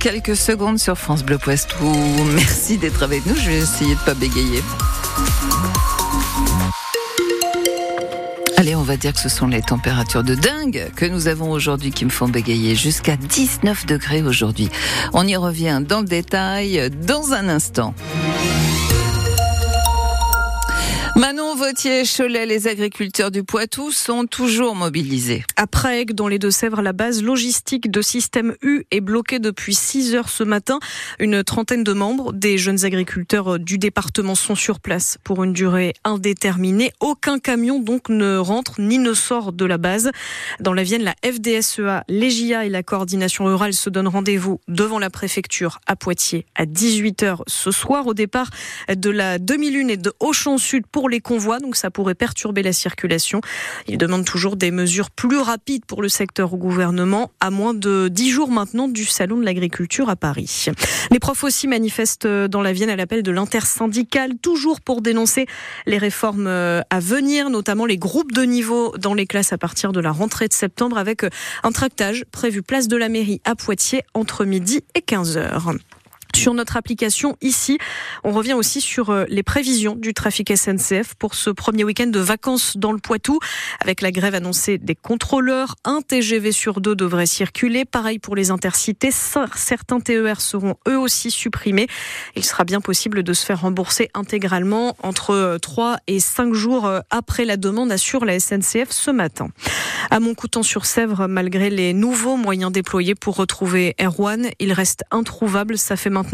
Quelques secondes sur France Bleu Poitou. Merci d'être avec nous. Je vais essayer de pas bégayer. Allez, on va dire que ce sont les températures de dingue que nous avons aujourd'hui qui me font bégayer jusqu'à 19 degrés aujourd'hui. On y revient dans le détail dans un instant. Manon Vautier, Cholet, les agriculteurs du Poitou sont toujours mobilisés. Après Aigues, dans les Deux-Sèvres, la base logistique de Système U est bloquée depuis 6 heures ce matin. Une trentaine de membres des jeunes agriculteurs du département sont sur place pour une durée indéterminée. Aucun camion donc ne rentre ni ne sort de la base. Dans la Vienne, la FDSEA, l'EGIA et la coordination rurale se donnent rendez-vous devant la préfecture à Poitiers à 18h ce soir au départ de la 2001 et de Auchan Sud pour les convois, donc ça pourrait perturber la circulation. Il demande toujours des mesures plus rapides pour le secteur au gouvernement, à moins de dix jours maintenant du Salon de l'agriculture à Paris. Les profs aussi manifestent dans la Vienne à l'appel de l'intersyndicale, toujours pour dénoncer les réformes à venir, notamment les groupes de niveau dans les classes à partir de la rentrée de septembre, avec un tractage prévu place de la mairie à Poitiers entre midi et 15 heures sur notre application ici. On revient aussi sur euh, les prévisions du trafic SNCF pour ce premier week-end de vacances dans le Poitou. Avec la grève annoncée des contrôleurs, un TGV sur deux devrait circuler. Pareil pour les intercités. Certains TER seront eux aussi supprimés. Il sera bien possible de se faire rembourser intégralement entre 3 euh, et 5 jours euh, après la demande, assure la SNCF ce matin. À Montcoutan-sur-Sèvre, malgré les nouveaux moyens déployés pour retrouver Erwan, il reste introuvable. Ça fait maintenant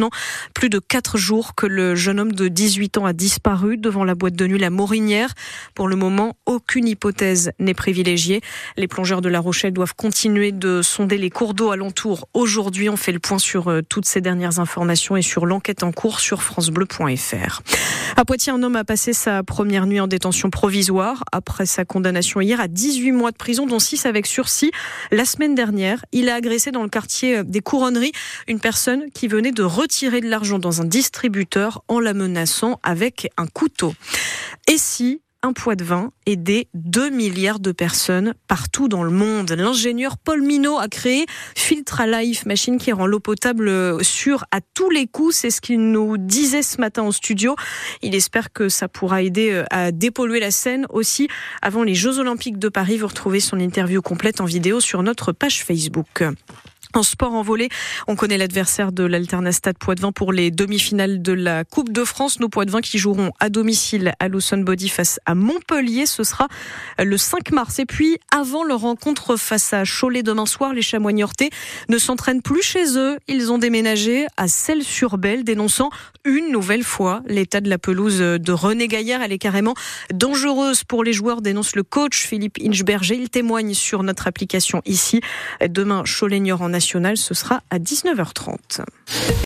plus de quatre jours que le jeune homme de 18 ans a disparu devant la boîte de nuit La Morinière. Pour le moment, aucune hypothèse n'est privilégiée. Les plongeurs de La Rochelle doivent continuer de sonder les cours d'eau alentour. Aujourd'hui, on fait le point sur euh, toutes ces dernières informations et sur l'enquête en cours sur francebleu.fr. À Poitiers, un homme a passé sa première nuit en détention provisoire après sa condamnation hier à 18 mois de prison, dont 6 avec sursis. La semaine dernière, il a agressé dans le quartier des Couronneries une personne qui venait de retirer de l'argent dans un distributeur en la menaçant avec un couteau. Et si un poids de vin aider 2 milliards de personnes partout dans le monde? L'ingénieur Paul Minot a créé Filtra Life, machine qui rend l'eau potable sûre à tous les coups. C'est ce qu'il nous disait ce matin au studio. Il espère que ça pourra aider euh, à dépolluer la Seine aussi avant les Jeux Olympiques de Paris. Vous retrouvez son interview complète en vidéo sur notre page Facebook. En sport en volée, on connaît l'adversaire de l'Alternastade Poitvin pour les demi-finales de la Coupe de France. Nos Poitvin qui joueront à domicile à Lawson Body face à Montpellier. Ce sera le 5 mars. Et puis, avant leur rencontre face à Cholet demain soir, les chamois ne s'entraînent plus chez eux. Ils ont déménagé à Celles-sur-Belle, dénonçant une nouvelle fois l'état de la pelouse de René Gaillard. Elle est carrément dangereuse pour les joueurs, dénonce le coach Philippe Inchberger. Il témoigne sur notre application ici. Demain, Cholet en ce sera à 19h30.